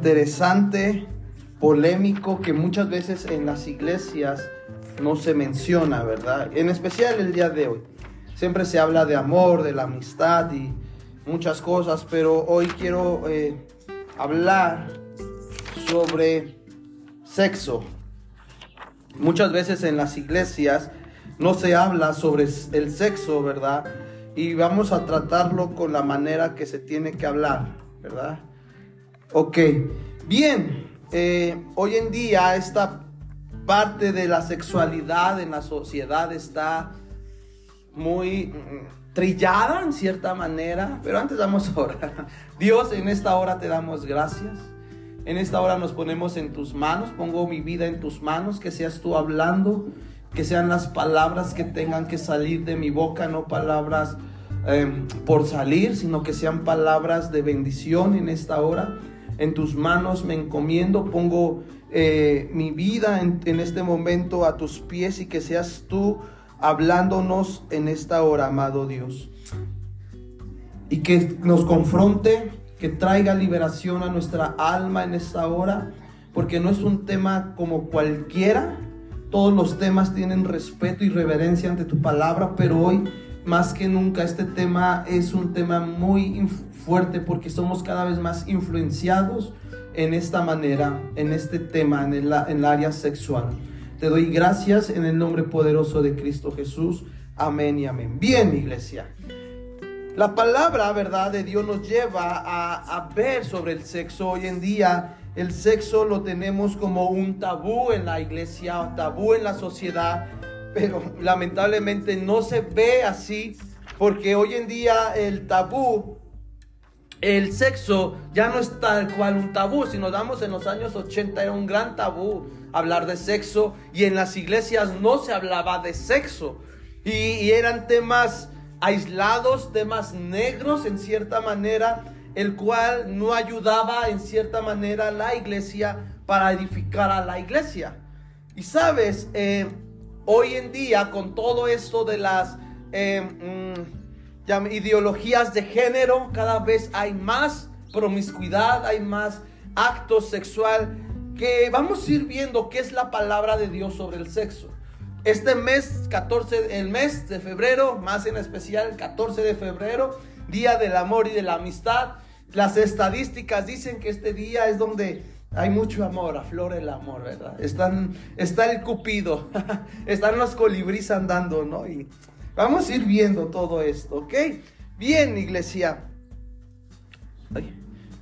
interesante, polémico, que muchas veces en las iglesias no se menciona, ¿verdad? En especial el día de hoy. Siempre se habla de amor, de la amistad y muchas cosas, pero hoy quiero eh, hablar sobre sexo. Muchas veces en las iglesias no se habla sobre el sexo, ¿verdad? Y vamos a tratarlo con la manera que se tiene que hablar, ¿verdad? Ok, bien, eh, hoy en día esta parte de la sexualidad en la sociedad está muy mm, trillada en cierta manera, pero antes damos orar. Dios, en esta hora te damos gracias. En esta hora nos ponemos en tus manos, pongo mi vida en tus manos, que seas tú hablando, que sean las palabras que tengan que salir de mi boca, no palabras em, por salir, sino que sean palabras de bendición en esta hora. En tus manos me encomiendo, pongo eh, mi vida en, en este momento a tus pies y que seas tú hablándonos en esta hora, amado Dios. Y que nos confronte, que traiga liberación a nuestra alma en esta hora, porque no es un tema como cualquiera. Todos los temas tienen respeto y reverencia ante tu palabra, pero hoy más que nunca este tema es un tema muy fuerte porque somos cada vez más influenciados en esta manera, en este tema, en el, en el área sexual. Te doy gracias en el nombre poderoso de Cristo Jesús. Amén y amén. Bien, iglesia. La palabra, ¿verdad?, de Dios nos lleva a, a, ver sobre el sexo. Hoy en día el sexo lo tenemos como un tabú en la iglesia, tabú en la sociedad, pero lamentablemente no se ve así porque hoy en día el tabú el sexo ya no es tal cual un tabú. Si nos damos en los años 80 era un gran tabú hablar de sexo y en las iglesias no se hablaba de sexo. Y, eran temas aislados, temas negros en cierta manera, el cual no ayudaba en cierta manera a la iglesia para edificar a la iglesia. Y sabes, eh, hoy en día con todo esto de las... Eh, mm, ideologías de género, cada vez hay más promiscuidad, hay más acto sexual, que vamos a ir viendo qué es la palabra de Dios sobre el sexo. Este mes, 14, el mes de febrero, más en especial el 14 de febrero, Día del Amor y de la Amistad. Las estadísticas dicen que este día es donde hay mucho amor, aflora el amor, ¿verdad? Están, está el cupido, están los colibríes andando, ¿no? Y Vamos a ir viendo todo esto, ¿ok? Bien, iglesia.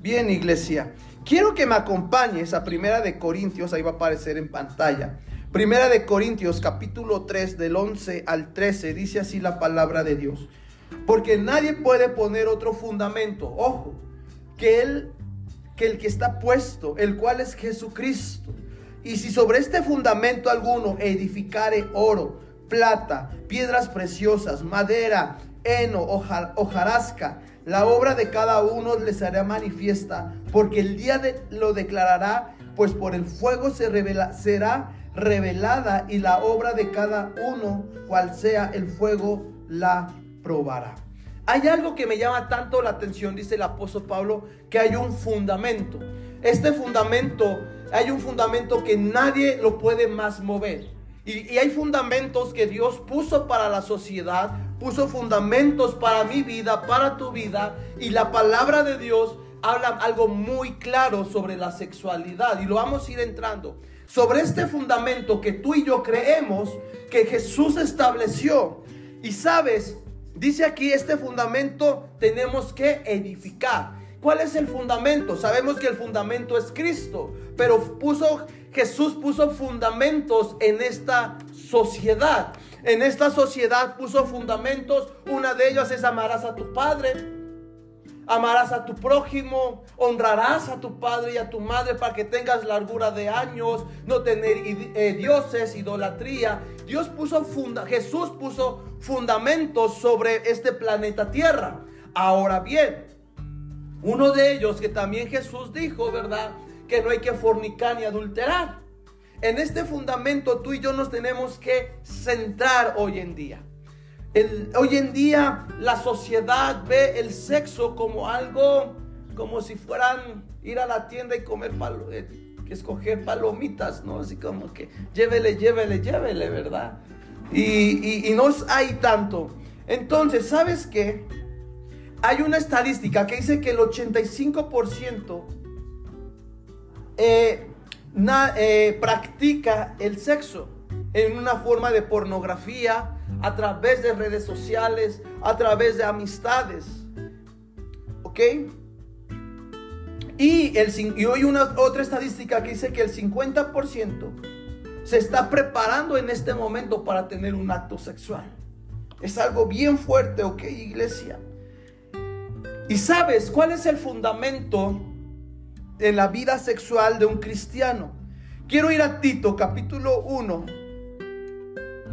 Bien, iglesia. Quiero que me acompañes a Primera de Corintios, ahí va a aparecer en pantalla. Primera de Corintios, capítulo 3, del 11 al 13, dice así la palabra de Dios. Porque nadie puede poner otro fundamento, ojo, que el que el que está puesto, el cual es Jesucristo. Y si sobre este fundamento alguno edificare oro, plata, piedras preciosas, madera, heno, hojarasca. La obra de cada uno les hará manifiesta, porque el día de, lo declarará, pues por el fuego se revela, será revelada y la obra de cada uno, cual sea el fuego, la probará. Hay algo que me llama tanto la atención, dice el apóstol Pablo, que hay un fundamento. Este fundamento, hay un fundamento que nadie lo puede más mover. Y, hay fundamentos que Dios puso para la sociedad, puso fundamentos para mi vida, para tu vida. Y la palabra de Dios habla algo muy claro sobre la sexualidad. Y lo vamos a ir entrando. Sobre este fundamento que tú y yo creemos que Jesús estableció. Y sabes, dice aquí, este fundamento tenemos que edificar. ¿Cuál es el fundamento? Sabemos que el fundamento es Cristo, pero puso Jesús puso fundamentos en esta sociedad. En esta sociedad puso fundamentos. Una de ellas es amarás a tu padre, amarás a tu prójimo, honrarás a tu padre y a tu madre para que tengas largura de años, no tener eh, dioses, idolatría. Dios puso funda, Jesús puso fundamentos sobre este planeta Tierra. Ahora bien, uno de ellos que también Jesús dijo, ¿verdad? que no hay que fornicar ni adulterar. En este fundamento tú y yo nos tenemos que centrar hoy en día. Hoy en día la sociedad ve el sexo como algo, como si fueran ir a la tienda y comer palo, eh, escoger palomitas, ¿no? Así como que llévele, llévele, llévele, ¿verdad? Y, no hay tanto. Entonces, ¿sabes qué? Hay una estadística que dice que el 85% eh, eh, practica el sexo en una forma de pornografía, a través de redes sociales, a través de amistades. ¿Ok? Y, el, y hoy una otra estadística que dice que el 50% se está preparando en este momento para tener un acto sexual. Es algo bien fuerte, ¿ok, iglesia? ¿Y sabes cuál es el fundamento en la vida sexual de un cristiano? Quiero ir a Tito, capítulo 1.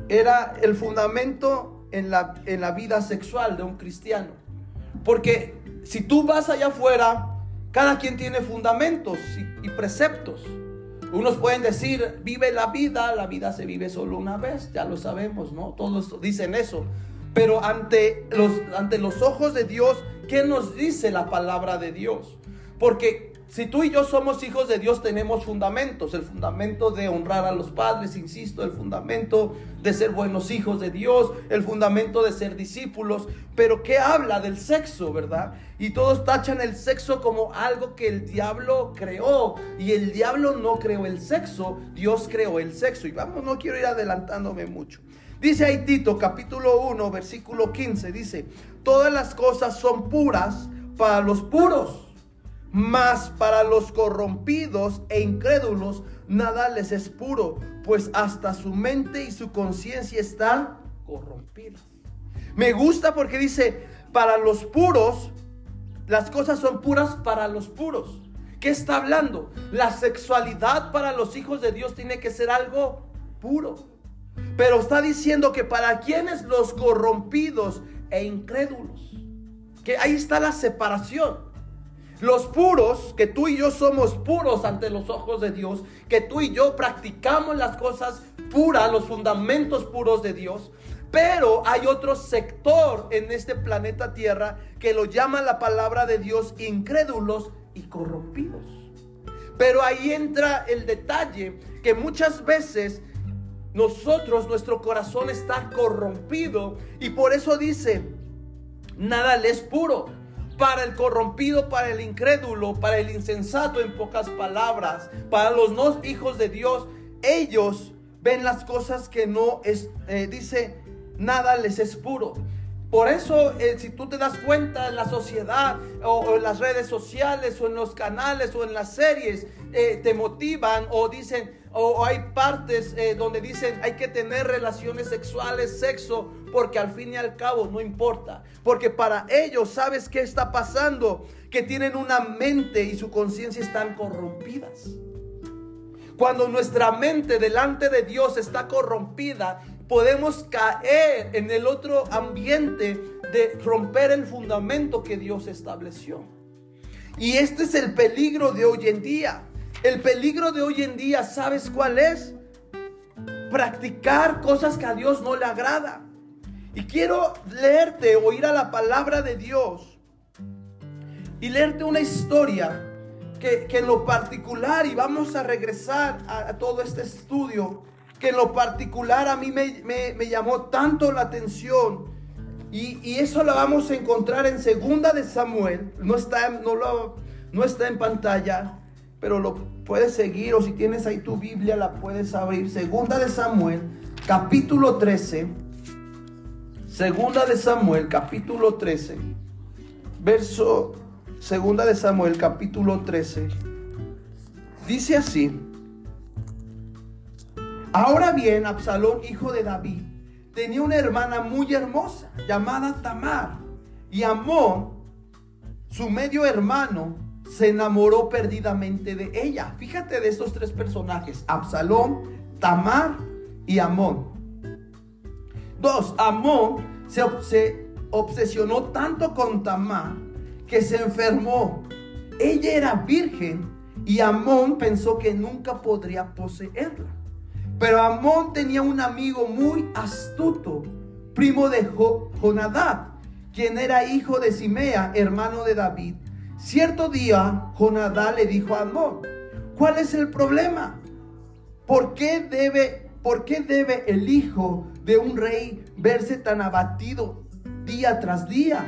Era el fundamento en la, en la vida sexual de un cristiano. Porque si tú vas allá afuera cada quien tiene fundamentos y, preceptos. Unos pueden decir, vive la vida, la vida se vive solo una vez, ya lo sabemos, ¿no? Todos dicen eso. Pero ante los, ante los ojos de Dios, ¿qué nos dice la palabra de Dios? Porque si tú y yo somos hijos de Dios, tenemos fundamentos. El fundamento de honrar a los padres, insisto, el fundamento de ser buenos hijos de Dios, el fundamento de ser discípulos. Pero ¿qué habla del sexo, verdad? Y todos tachan el sexo como algo que el diablo creó. Y el diablo no creó el sexo, Dios creó el sexo. Y vamos, no quiero ir adelantándome mucho. Dice ahí Tito, capítulo 1, versículo 15, dice, todas las cosas son puras para los puros mas para los corrompidos e incrédulos nada les es puro, pues hasta su mente y su conciencia están corrompidas. Me gusta porque dice, para los puros, las cosas son puras para los puros. ¿Qué está hablando? La sexualidad para los hijos de Dios tiene que ser algo puro. Pero está diciendo que para quienes los corrompidos e incrédulos, que ahí está la separación. Los puros, que tú y yo somos puros ante los ojos de Dios, que tú y yo practicamos las cosas puras, los fundamentos puros de Dios. Pero hay otro sector en este planeta Tierra que lo llama la palabra de Dios incrédulos y corrompidos. Pero ahí entra el detalle que muchas veces nosotros, nuestro corazón está corrompido y por eso dice, nada le es puro para el corrompido, para el incrédulo, para el insensato en pocas palabras, para los no hijos de Dios, ellos ven las cosas que no es, eh, dice, nada les es puro. Por eso, eh, si tú te das cuenta en la sociedad o, en las redes sociales o en los canales o en las series, eh, te motivan o dicen, o, hay partes donde dicen hay que tener relaciones sexuales, sexo, porque al fin y al cabo no importa. Porque para ellos, ¿sabes qué está pasando? Que tienen una mente y su conciencia están corrompidas. Cuando nuestra mente delante de Dios está corrompida, podemos caer en el otro ambiente de romper el fundamento que Dios estableció. Y este es el peligro de hoy en día. El peligro de hoy en día, ¿sabes cuál es? Practicar cosas que a Dios no le agrada. Y quiero leerte o a la palabra de Dios y leerte una historia que, en lo particular, y vamos a regresar a, todo este estudio, que en lo particular a mí me, llamó tanto la atención. Y, eso lo vamos a encontrar en Segunda de Samuel. No está, no, lo, no está en pantalla, pero lo puedes seguir o si tienes ahí tu Biblia la puedes abrir. Segunda de Samuel, capítulo 13 Segunda de Samuel, capítulo 13. Verso Segunda de Samuel, capítulo 13. Dice así. Ahora bien, Absalón, hijo de David, tenía una hermana muy hermosa llamada Tamar. Y Amón, su medio hermano, se enamoró perdidamente de ella. Fíjate de estos tres personajes, Absalón, Tamar y Amón. Dos, Amón se, se obsesionó tanto con Tamar que se enfermó. Ella era virgen y Amón pensó que nunca podría poseerla. Pero Amón tenía un amigo muy astuto, primo de Jonadab, quien era hijo de Simea, hermano de David. Cierto día, Jonadá le dijo a Amón, ¿cuál es el problema? ¿Por qué debe, por qué debe el hijo de un rey verse tan abatido día tras día?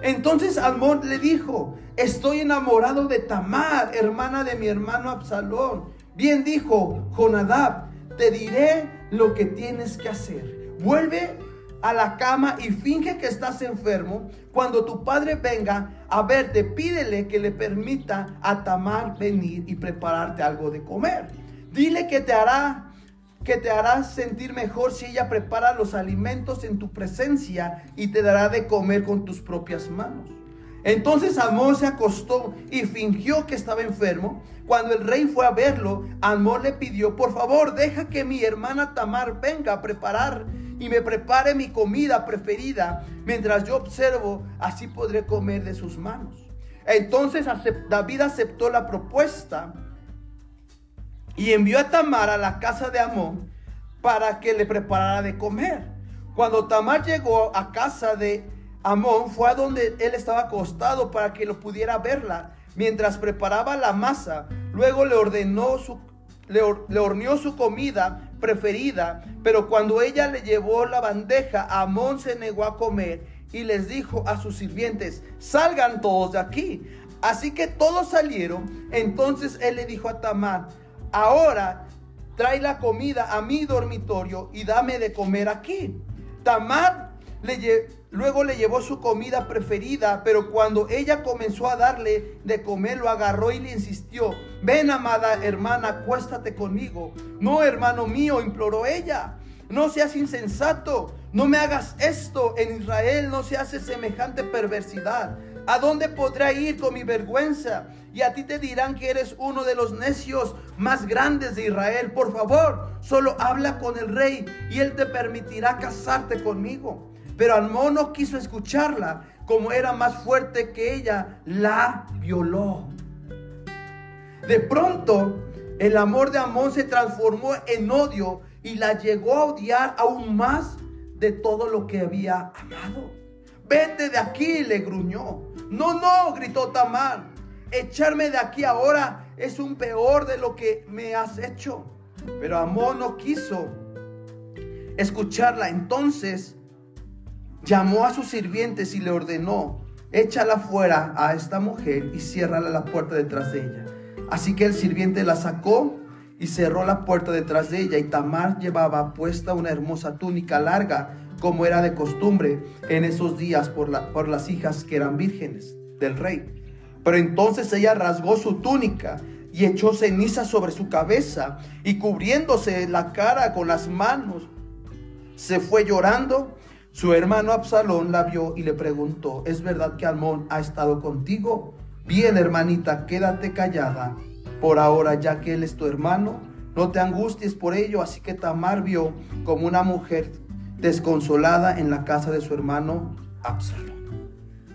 Entonces Amón le dijo, estoy enamorado de Tamar, hermana de mi hermano Absalón. Bien dijo Jonadab, te diré lo que tienes que hacer. Vuelve a la cama y finge que estás enfermo. Cuando tu padre venga a verte, pídele que le permita a Tamar venir y prepararte algo de comer. Dile que te hará que te hará sentir mejor si ella prepara los alimentos en tu presencia y te dará de comer con tus propias manos. Entonces Amor se acostó y fingió que estaba enfermo. Cuando el rey fue a verlo, Amor le pidió, por favor, deja que mi hermana Tamar venga a preparar y me prepare mi comida preferida. Mientras yo observo, así podré comer de sus manos. Entonces David aceptó la propuesta y envió a Tamar a la casa de Amón para que le preparara de comer. Cuando Tamar llegó a casa de Amón, fue a donde él estaba acostado para que lo pudiera verla mientras preparaba la masa. Luego le ordenó su le, horneó su comida preferida, pero cuando ella le llevó la bandeja, Amón se negó a comer y les dijo a sus sirvientes, salgan todos de aquí. Así que todos salieron. Entonces él le dijo a Tamar, ahora trae la comida a mi dormitorio y dame de comer aquí. Tamar luego le llevó su comida preferida, pero cuando ella comenzó a darle de comer, lo agarró y le insistió, ven amada hermana, acuéstate conmigo. No, hermano mío, imploró ella. No seas insensato, no me hagas esto. En Israel no se hace semejante perversidad. ¿A dónde podrá ir con mi vergüenza? Y a ti te dirán que eres uno de los necios más grandes de Israel. Por favor, solo habla con el rey y él te permitirá casarte conmigo. Pero Amón no quiso escucharla. Como era más fuerte que ella, la violó. De pronto, el amor de Amón se transformó en odio y la llegó a odiar aún más de todo lo que había amado. Vete de aquí, le gruñó. No, no, gritó Tamar. Echarme de aquí ahora es un peor de lo que me has hecho. Pero Amón no quiso escucharla. Entonces llamó a sus sirvientes y le ordenó, échala fuera a esta mujer y ciérrala la puerta detrás de ella. Así que el sirviente la sacó y cerró la puerta detrás de ella y Tamar llevaba puesta una hermosa túnica larga como era de costumbre en esos días por, la, por las hijas que eran vírgenes del rey. Pero entonces ella rasgó su túnica y echó ceniza sobre su cabeza y cubriéndose la cara con las manos, se fue llorando. Su hermano Absalón la vio y le preguntó, ¿es verdad que Almón ha estado contigo? Bien, hermanita, quédate callada por ahora, ya que él es tu hermano. No te angusties por ello. Así que Tamar vio como una mujer desconsolada en la casa de su hermano Absalón.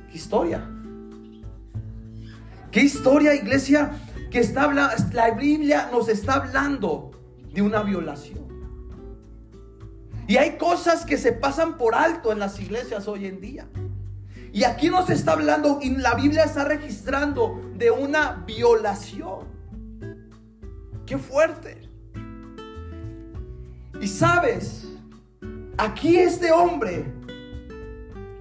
¿Qué historia? ¿Qué historia, iglesia? Que está la Biblia nos está hablando de una violación. Y hay cosas que se pasan por alto en las iglesias hoy en día. Y aquí nos está hablando, y la Biblia está registrando de una violación. Qué fuerte. Y sabes, Aquí este hombre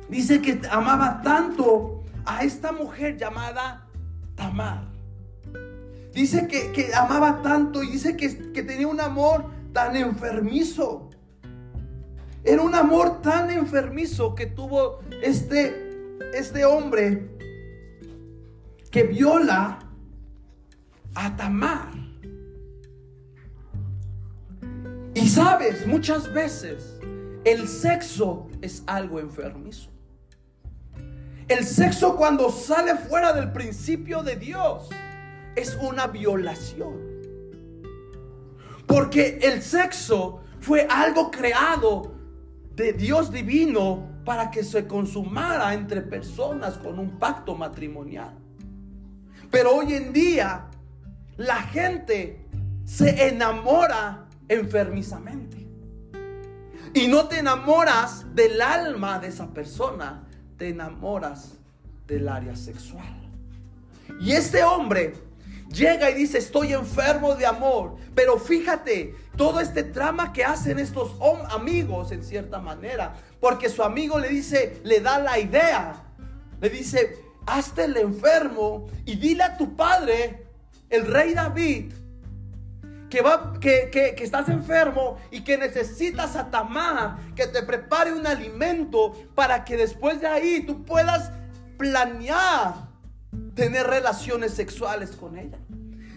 dice que amaba tanto a esta mujer llamada Tamar. Dice que, amaba tanto y dice que, que tenía un amor tan enfermizo. Era un amor tan enfermizo que tuvo este, este hombre que viola a Tamar. Y sabes, muchas veces el sexo es algo enfermizo. El sexo cuando sale fuera del principio de Dios es una violación. Porque el sexo fue algo creado de Dios divino para que se consumara entre personas con un pacto matrimonial. Pero hoy en día la gente se enamora enfermizamente. Y no te enamoras del alma de esa persona, te enamoras del área sexual. Y este hombre llega y dice, estoy enfermo de amor. Pero fíjate, todo este trama que hacen estos amigos en cierta manera. Porque su amigo le dice, le da la idea. Le dice, hazte el enfermo y dile a tu padre, el rey David, que, va, que, que, que, estás enfermo y que necesitas a Tamar que te prepare un alimento para que después de ahí tú puedas planear tener relaciones sexuales con ella.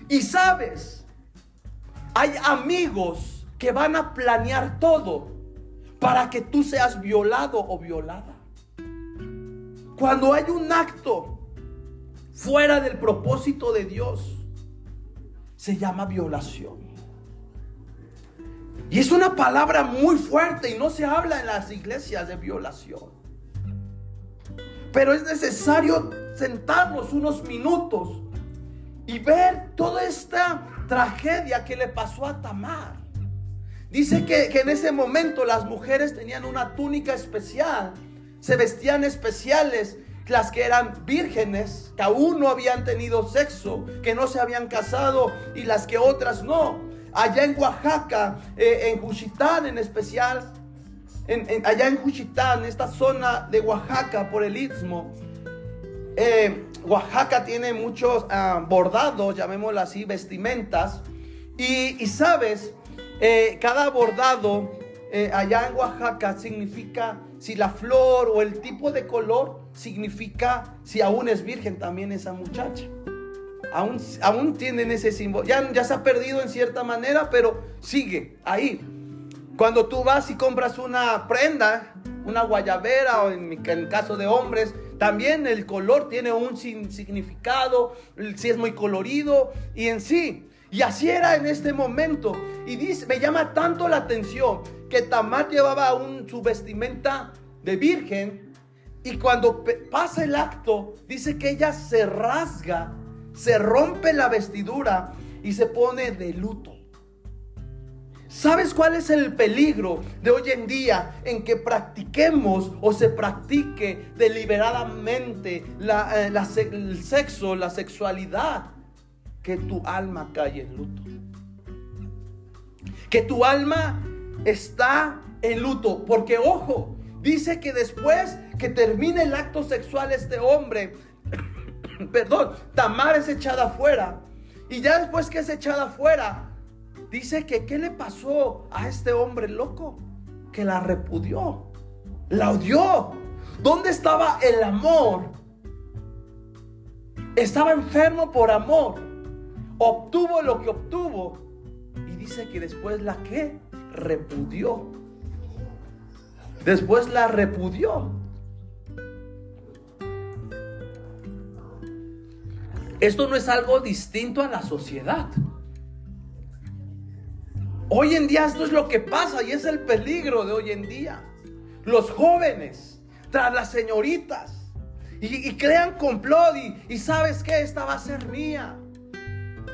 Y sabes, hay amigos que van a planear todo para que tú seas violado o violada. Cuando hay un acto fuera del propósito de Dios, se llama violación. Y es una palabra muy fuerte y no se habla en las iglesias de violación. Pero es necesario sentarnos unos minutos y ver toda esta tragedia que le pasó a Tamar. Dice que, en ese momento las mujeres tenían una túnica especial, se vestían especiales, las que eran vírgenes, que aún no habían tenido sexo, que no se habían casado y las que otras no. Allá en Oaxaca, eh, en Juchitán en especial, en, allá en Juchitán, esta zona de Oaxaca por el istmo, eh, Oaxaca tiene muchos ah, bordados, llamémoslo así, vestimentas. Y, sabes, eh, cada bordado eh, allá en Oaxaca significa si la flor o el tipo de color significa si aún es virgen también esa muchacha. Aún, aún tienen ese símbolo. Ya se ha perdido en cierta manera, pero sigue ahí. Cuando tú vas y compras una prenda, una guayabera o en, caso de hombres, también el color tiene un significado, si es muy colorido y en sí. Y así era en este momento. Y me llama tanto la atención que Tamar llevaba un, su vestimenta de virgen y cuando pasa el acto, dice que ella se rasga, se rompe la vestidura y se pone de luto. ¿Sabes cuál es el peligro de hoy en día en que practiquemos o se practique deliberadamente eh, el sexo, la sexualidad? Que tu alma cae en luto. Que tu alma está en luto. Porque ojo, dice que después que termine el acto sexual este hombre, perdón, Tamar es echada afuera. Y ya después que es echada afuera, Dice que ¿qué le pasó a este hombre loco? Que la repudió, la odió. ¿Dónde estaba el amor? Estaba enfermo por amor. Obtuvo lo que obtuvo. Y dice que después la que repudió. Después la repudió. Esto no es algo distinto a la sociedad. Hoy en día esto es lo que pasa y es el peligro de hoy en día. Los jóvenes, tras las señoritas, y, crean complot y, sabes que esta va a ser mía.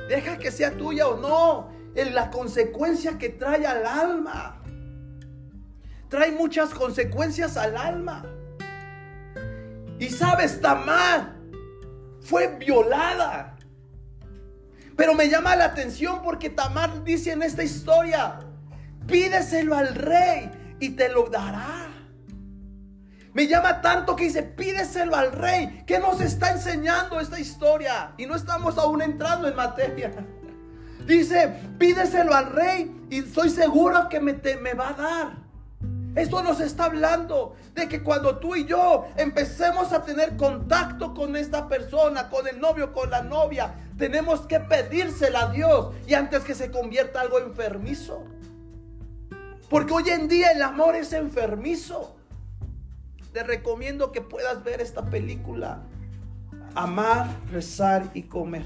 Deja que sea tuya o no. En la consecuencia que trae al alma. Trae muchas consecuencias al alma. Y sabes, Tamar fue violada. Pero me llama la atención porque Tamar dice en esta historia, pídeselo al rey y te lo dará. Me llama tanto que dice, pídeselo al rey. ¿Qué nos está enseñando esta historia? Y no estamos aún entrando en materia. Dice, pídeselo al rey y estoy seguro que me, me va a dar. Esto nos está hablando de que cuando tú y yo empecemos a tener contacto con esta persona, con el novio, con la novia, tenemos que pedírsela a Dios y antes que se convierta algo enfermizo. Porque hoy en día el amor es enfermizo. Te recomiendo que puedas ver esta película. Amar, rezar y comer.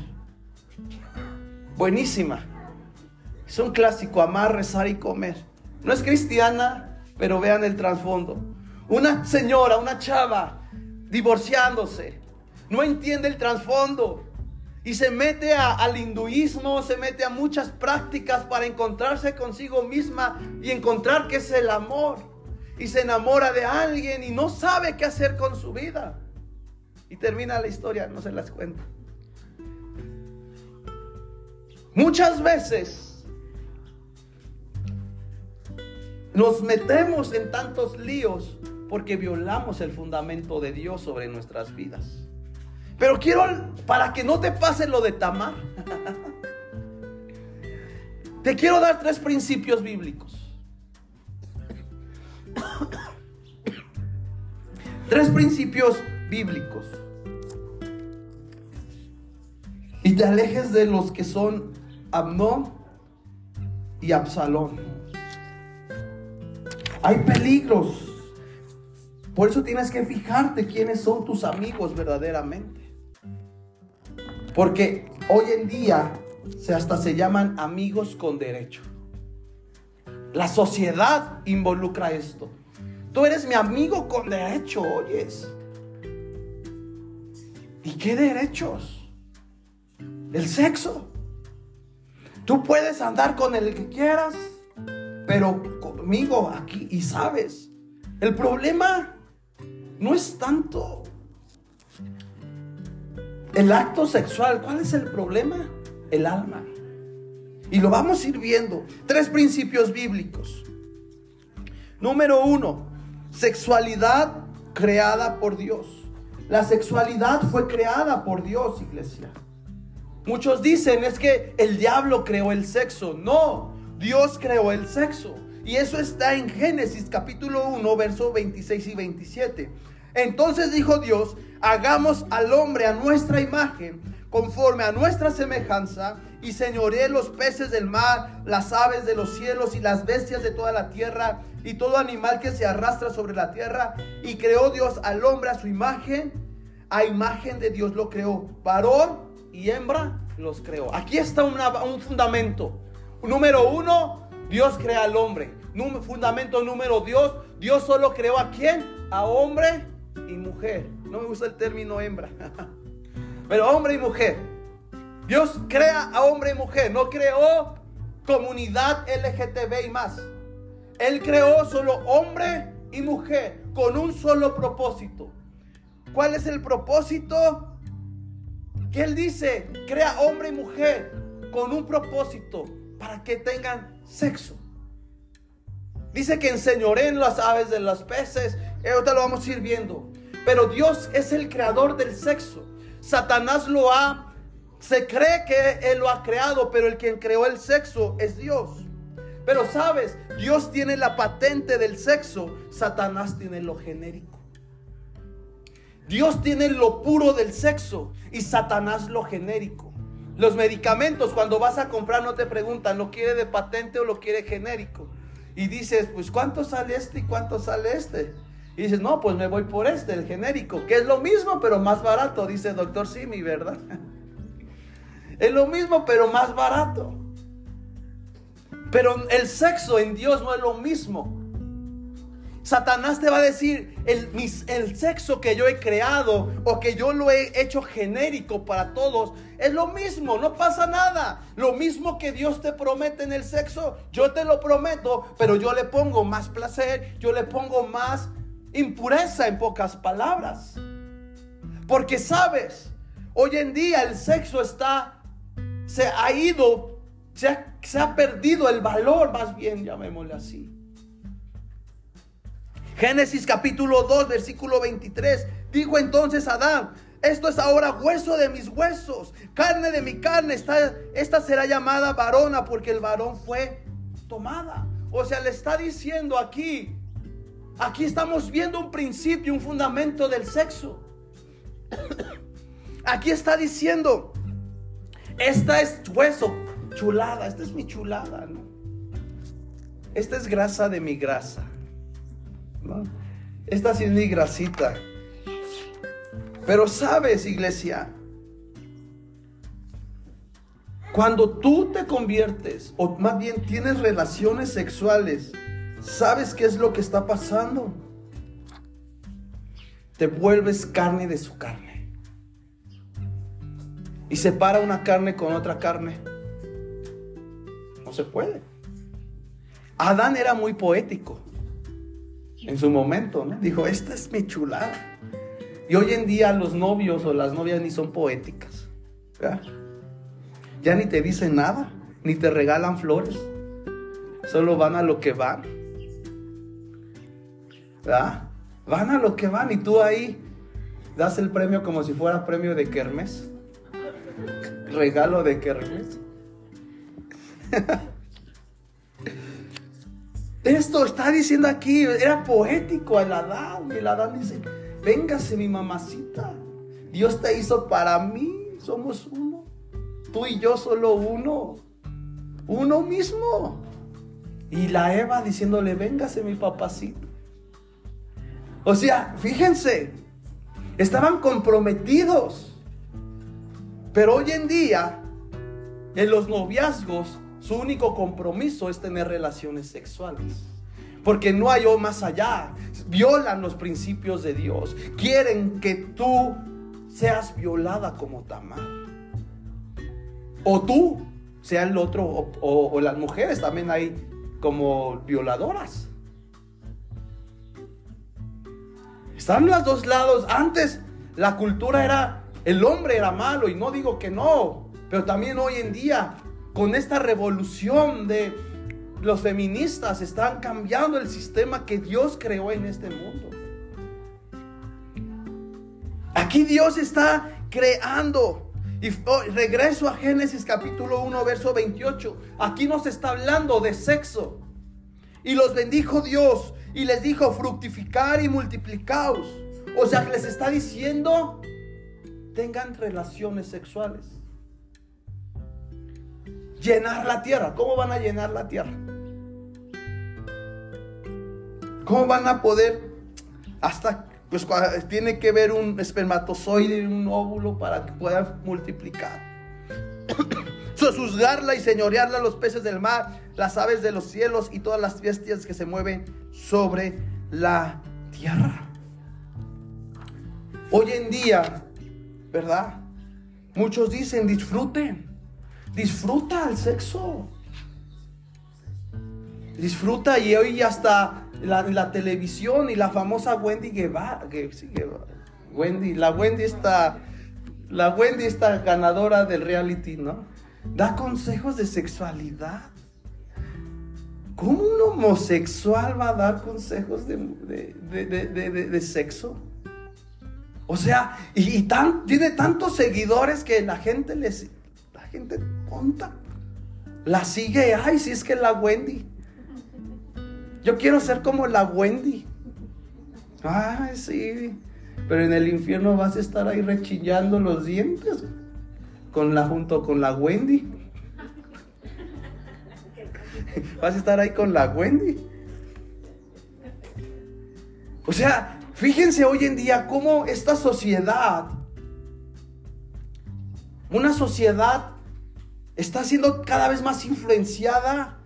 Buenísima. Es un clásico, amar, rezar y comer. No es cristiana, pero vean el trasfondo. Una señora, una chava, divorciándose, no entiende el trasfondo y se mete al hinduismo, se mete a muchas prácticas para encontrarse consigo misma y encontrar que es el amor. Y se enamora de alguien y no sabe qué hacer con su vida. Y termina la historia, no se las cuento. Muchas veces nos metemos en tantos líos porque violamos el fundamento de Dios sobre nuestras vidas. Pero quiero, para que no te pase lo de Tamar, te quiero dar tres principios bíblicos. tres principios bíblicos. Y te alejes de los que son Amnón y Absalón. Hay peligros. Por eso tienes que fijarte quiénes son tus amigos verdaderamente. Porque hoy en día se hasta se llaman amigos con derecho. La sociedad involucra esto. Tú eres mi amigo con derecho, oyes. ¿Y qué derechos? El sexo. Tú puedes andar con el que quieras, pero conmigo aquí, y sabes, el problema no es tanto el acto sexual, ¿cuál es el problema? El alma. Y lo vamos a ir viendo. Tres principios bíblicos. Número uno, sexualidad creada por Dios. La sexualidad fue creada por Dios, iglesia. Muchos dicen es que el diablo creó el sexo. No, Dios creó el sexo. Y eso está en Génesis capítulo 1, versos 26 y 27. Entonces dijo Dios, hagamos al hombre a nuestra imagen, conforme a nuestra semejanza, y señoré los peces del mar, las aves de los cielos y las bestias de toda la tierra, y todo animal que se arrastra sobre la tierra. Y creó Dios al hombre a su imagen, a imagen de Dios lo creó, varón y hembra los creó. Aquí está un fundamento. Número uno, Dios crea al hombre. fundamento número Dios, Dios solo creó a quién? A hombre y mujer. No me gusta el término hembra. Pero hombre y mujer. Dios crea a hombre y mujer. No creó comunidad LGTB y más. Él creó solo hombre y mujer con un solo propósito. ¿Cuál es el propósito? Que Él dice, crea hombre y mujer con un propósito para que tengan sexo. Dice que enseñoreen las aves de los peces. Eh, ahorita lo vamos a ir viendo. Pero Dios es el creador del sexo. Satanás lo ha, se cree que Él lo ha creado, pero el quien creó el sexo es Dios. Pero sabes, Dios tiene la patente del sexo, Satanás tiene lo genérico. Dios tiene lo puro del sexo y Satanás lo genérico. Los medicamentos cuando vas a comprar no te preguntan, ¿lo quiere de patente o lo quiere genérico? Y dices, pues ¿cuánto sale este y cuánto sale este? Y dices, no, pues me voy por este, el genérico, que es lo mismo, pero más barato, dice el doctor Simi, ¿verdad? es lo mismo, pero más barato. Pero el sexo en Dios no es lo mismo. Satanás te va a decir, el, el, sexo que yo he creado o que yo lo he hecho genérico para todos, es lo mismo, no pasa nada. Lo mismo que Dios te promete en el sexo, yo te lo prometo, pero yo le pongo más placer, yo le pongo más impureza en pocas palabras. Porque sabes, hoy en día el sexo está, se ha ido, se ha, se ha perdido el valor, más bien llamémosle así. Génesis capítulo 2, versículo 23. Dijo entonces Adán, esto es ahora hueso de mis huesos, carne de mi carne. Esta, esta será llamada varona porque el varón fue tomada. O sea, le está diciendo aquí, Aquí estamos viendo un principio, un fundamento del sexo. Aquí está diciendo, esta es hueso, chulada, esta es mi chulada. Esta es grasa de mi grasa. Esta sí es mi grasita. Pero sabes, iglesia, cuando tú te conviertes, o más bien tienes relaciones sexuales, ¿Sabes qué es lo que está pasando? Te vuelves carne de su carne. Y separa una carne con otra carne. No se puede. Adán era muy poético en su momento, ¿no? Dijo, esta es mi chulada. Y hoy en día los novios o las novias ni son poéticas. ya ni te dicen nada, ni te regalan flores. Solo van a lo que van. ¿Verdad? Van a lo que van y tú ahí das el premio como si fuera premio de Kermes. Regalo de Kermes. Esto está diciendo aquí, era poético el Adán. El Adán dice, véngase mi mamacita. Dios te hizo para mí, somos uno. Tú y yo solo uno. Uno mismo. Y la Eva diciéndole, véngase mi papacito. O sea, fíjense, estaban comprometidos. Pero hoy en día, en los noviazgos, su único compromiso es tener relaciones sexuales. Porque no hay más allá. Violan los principios de Dios. Quieren que tú seas violada como Tamar. O tú sea el otro. O, o las mujeres también hay como violadoras. Están los dos lados. Antes la cultura era, el hombre era malo y no digo que no. Pero también hoy en día con esta revolución de los feministas están cambiando el sistema que Dios creó en este mundo. Aquí Dios está creando. Y oh, regreso a Génesis capítulo 1, verso 28. Aquí nos está hablando de sexo. Y los bendijo Dios y les dijo fructificar y multiplicaos. O sea, les está diciendo, tengan relaciones sexuales llenar la tierra. ¿Cómo van a llenar la tierra? ¿Cómo van a poder hasta pues tiene que ver un espermatozoide y un óvulo para que puedan multiplicar? Sosuzgarla y señorearla los peces del mar, las aves de los cielos y todas las bestias que se mueven sobre la tierra. Hoy en día, ¿verdad? Muchos dicen disfruten. Disfruta el sexo. Disfruta y hoy hasta la, la televisión y la famosa Wendy Guevara, que, sí, Wendy, la Wendy está, la Wendy está ganadora del reality, ¿no? Da consejos de sexualidad. ¿Cómo un homosexual va a dar consejos de, de, sexo? O sea, y, tiene tantos seguidores que la gente les, la gente La sigue, ay, si es que la Wendy. Yo quiero ser como la Wendy. Ay, sí. Pero en el infierno vas a estar ahí rechillando los dientes. Con la, junto con la Wendy. Vas a estar ahí con la Wendy. O sea, fíjense hoy en día cómo esta sociedad, una sociedad está siendo cada vez más influenciada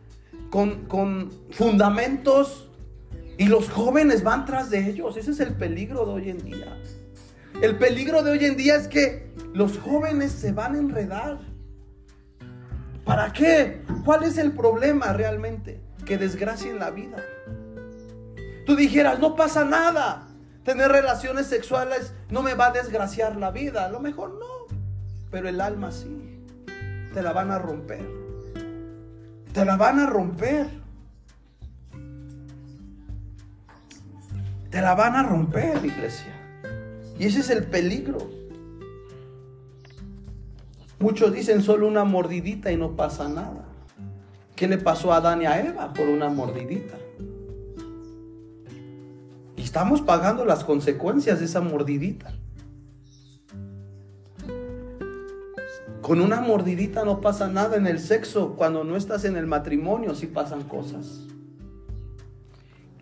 con, fundamentos y los jóvenes van tras de ellos. Ese es el peligro de hoy en día. El peligro de hoy en día es que los jóvenes se van a enredar. ¿Para qué? ¿Cuál es el problema realmente? Que desgracien la vida. Tú dijeras, no pasa nada. Tener relaciones sexuales no me va a desgraciar la vida. A lo mejor no. Pero el alma sí te la van a romper. Te la van a romper. Te la van a romper, iglesia. Y ese es el peligro. Muchos dicen solo una mordidita y no pasa nada. ¿Qué le pasó a Adán y a Eva por una mordidita? Y estamos pagando las consecuencias de esa mordidita. Con una mordidita no pasa nada en el sexo. Cuando no estás en el matrimonio sí pasan cosas.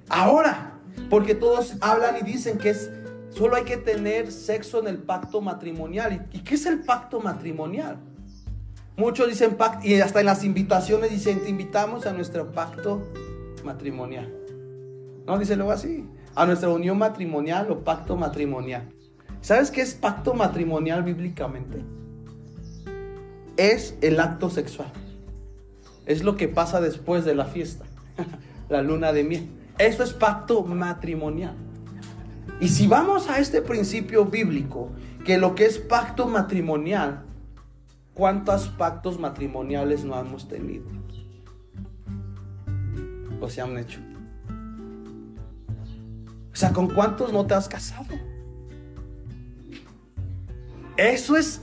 Ahora, porque todos hablan y dicen que es solo hay que tener sexo en el pacto matrimonial. ¿Y qué es el pacto matrimonial? Muchos dicen pacto y hasta en las invitaciones dicen te invitamos a nuestro pacto matrimonial. No, dice luego así, a nuestra unión matrimonial o pacto matrimonial. ¿Sabes qué es pacto matrimonial bíblicamente? Es el acto sexual. Es lo que pasa después de la fiesta, la luna de miel. Eso es pacto matrimonial. Y si vamos a este principio bíblico, que lo que es pacto matrimonial, ¿cuántos pactos matrimoniales no hemos tenido? O se han hecho. O sea, ¿con cuántos no te has casado? Eso es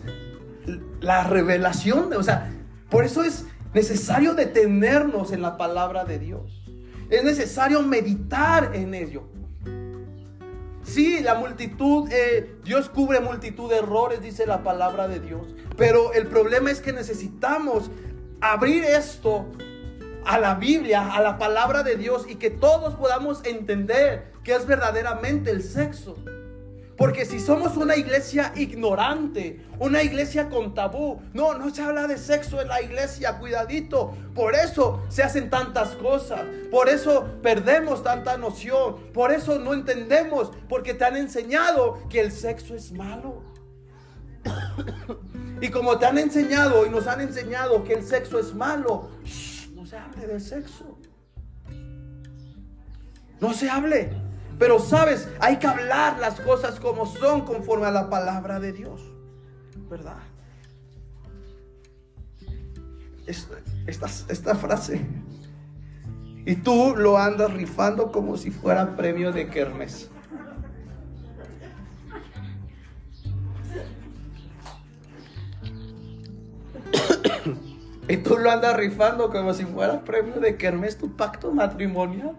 la revelación, de, o sea, por eso es necesario detenernos en la palabra de Dios. Es necesario meditar en ello. Sí, la multitud, eh, Dios cubre multitud de errores, dice la palabra de Dios. Pero el problema es que necesitamos abrir esto a la Biblia, a la palabra de Dios y que todos podamos entender qué es verdaderamente el sexo. Porque si somos una iglesia ignorante, una iglesia con tabú, no, no se habla de sexo en la iglesia, cuidadito. Por eso se hacen tantas cosas, por eso perdemos tanta noción, por eso no entendemos, porque te han enseñado que el sexo es malo. y como te han enseñado y nos han enseñado que el sexo es malo, no se hable del sexo. No se hable. Pero sabes, hay que hablar las cosas como son conforme a la palabra de Dios. ¿Verdad? Esta, esta, frase. Y tú lo andas rifando como si fuera premio de Kermes. y tú lo andas rifando como si fuera premio de Kermes tu pacto matrimonial.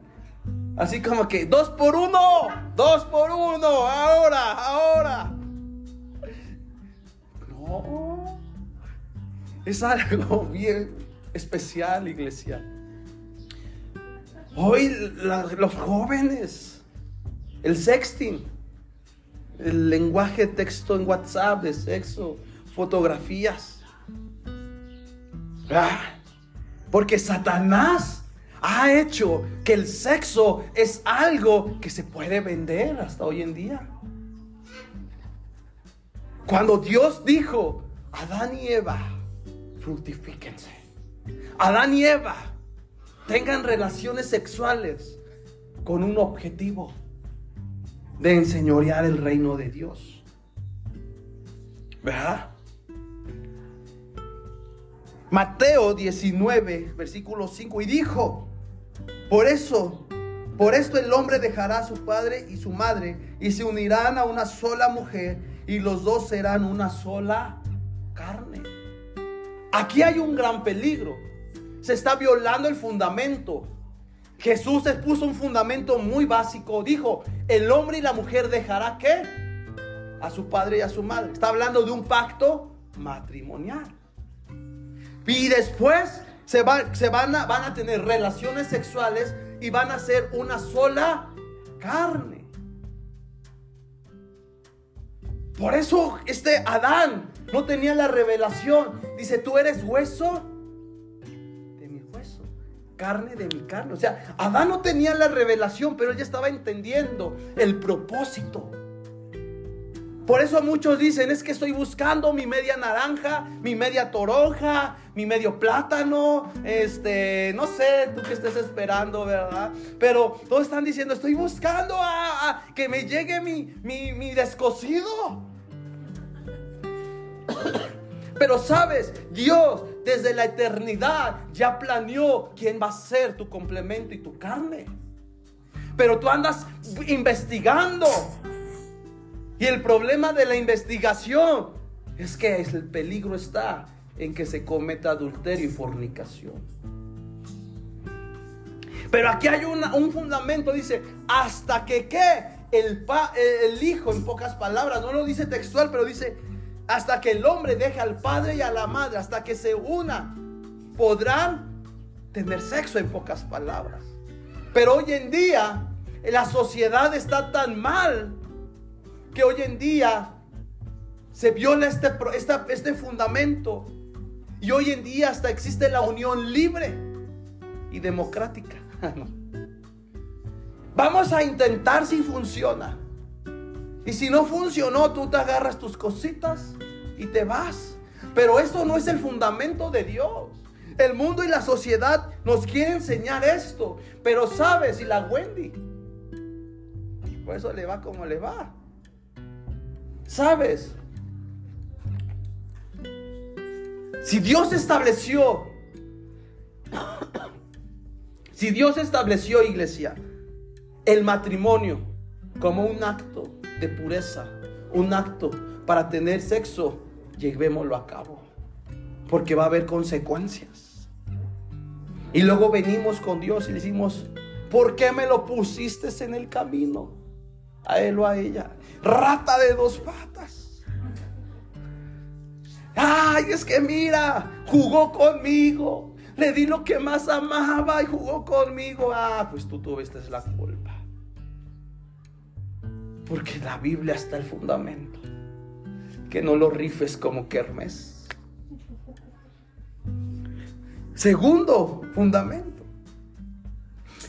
Así como que, dos por uno, dos por uno, ahora, ahora. No, es algo bien especial, iglesia. Hoy los jóvenes, el sexting, el lenguaje texto en WhatsApp de sexo, fotografías. Ah, porque Satanás ha hecho que el sexo es algo que se puede vender hasta hoy en día. Cuando Dios dijo, Adán y Eva, fructifíquense. Adán y Eva, tengan relaciones sexuales con un objetivo de enseñorear el reino de Dios. ¿Verdad? Mateo 19, versículo 5, y dijo, por eso, por esto el hombre dejará a su padre y su madre y se unirán a una sola mujer y los dos serán una sola carne. Aquí hay un gran peligro. Se está violando el fundamento. Jesús puso un fundamento muy básico. Dijo, el hombre y la mujer dejará qué? A su padre y a su madre. Está hablando de un pacto matrimonial. Y después se, se van, a, van a tener relaciones sexuales y van a ser una sola carne. Por eso este Adán no tenía la revelación. Dice, tú eres hueso de mi hueso, carne de mi carne. O sea, Adán no tenía la revelación, pero él ya estaba entendiendo el propósito. Por eso muchos dicen, es que estoy buscando mi media naranja, mi media toronja, mi medio plátano, este, no sé, tú que estés esperando, ¿verdad? Pero todos están diciendo, estoy buscando a, que me llegue mi, mi, mi descosido. Pero sabes, Dios desde la eternidad ya planeó quién va a ser tu complemento y tu carne. Pero tú andas investigando y el problema de la investigación es que el peligro está en que se cometa adulterio y fornicación. Pero aquí hay un fundamento, dice, hasta que qué, el, el hijo, en pocas palabras, no lo dice textual, pero dice, hasta que el hombre deje al padre y a la madre, hasta que se una, podrán tener sexo, en pocas palabras. Pero hoy en día, la sociedad está tan mal que hoy en día se viola este, este fundamento y hoy en día hasta existe la unión libre y democrática. Vamos a intentar si funciona. Y si no funcionó, tú te agarras tus cositas y te vas. Pero esto no es el fundamento de Dios. El mundo y la sociedad nos quieren enseñar esto. Pero sabes, y la Wendy, por eso le va como le va. ¿Sabes? Si Dios estableció, si Dios estableció, iglesia, el matrimonio como un acto de pureza, un acto para tener sexo, llevémoslo a cabo, porque va a haber consecuencias. Y luego venimos con Dios y le decimos, ¿por qué me lo pusiste en el camino? A él o a ella. Rata de dos patas. Ay, es que mira, jugó conmigo. Le di lo que más amaba y jugó conmigo. Ah, pues tú tuviste la culpa. Porque la Biblia está el fundamento. Que no lo rifes como Kermes. Segundo fundamento.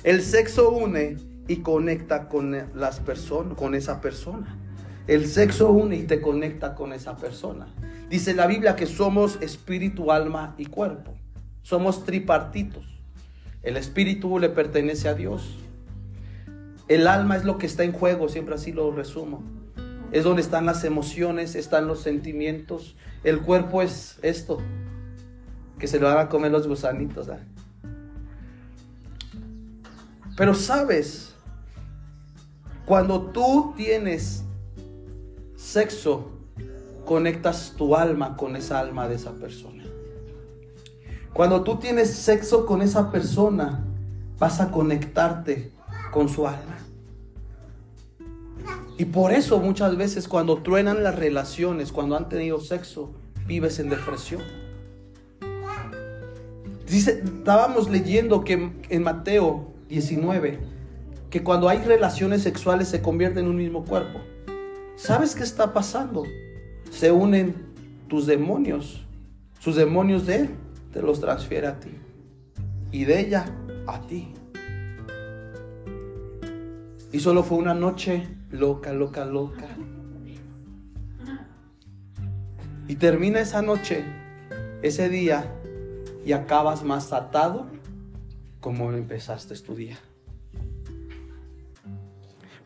El sexo une y conecta con las personas, con esa persona. El sexo une y te conecta con esa persona. Dice la Biblia que somos espíritu, alma y cuerpo. Somos tripartitos. El espíritu le pertenece a Dios. El alma es lo que está en juego, siempre así lo resumo. Es donde están las emociones, están los sentimientos. El cuerpo es esto, que se lo van a comer los gusanitos. Pero sabes, cuando tú tienes sexo conectas tu alma con esa alma de esa persona. Cuando tú tienes sexo con esa persona, vas a conectarte con su alma. Y por eso muchas veces cuando truenan las relaciones, cuando han tenido sexo, vives en depresión. Dice, estábamos leyendo que en Mateo 19, que cuando hay relaciones sexuales se convierte en un mismo cuerpo. ¿Sabes qué está pasando? se unen tus demonios, sus demonios de él, te los transfiere a ti. Y de ella a ti. Y solo fue una noche loca, loca, loca. Y termina esa noche, ese día, y acabas más atado como empezaste tu día.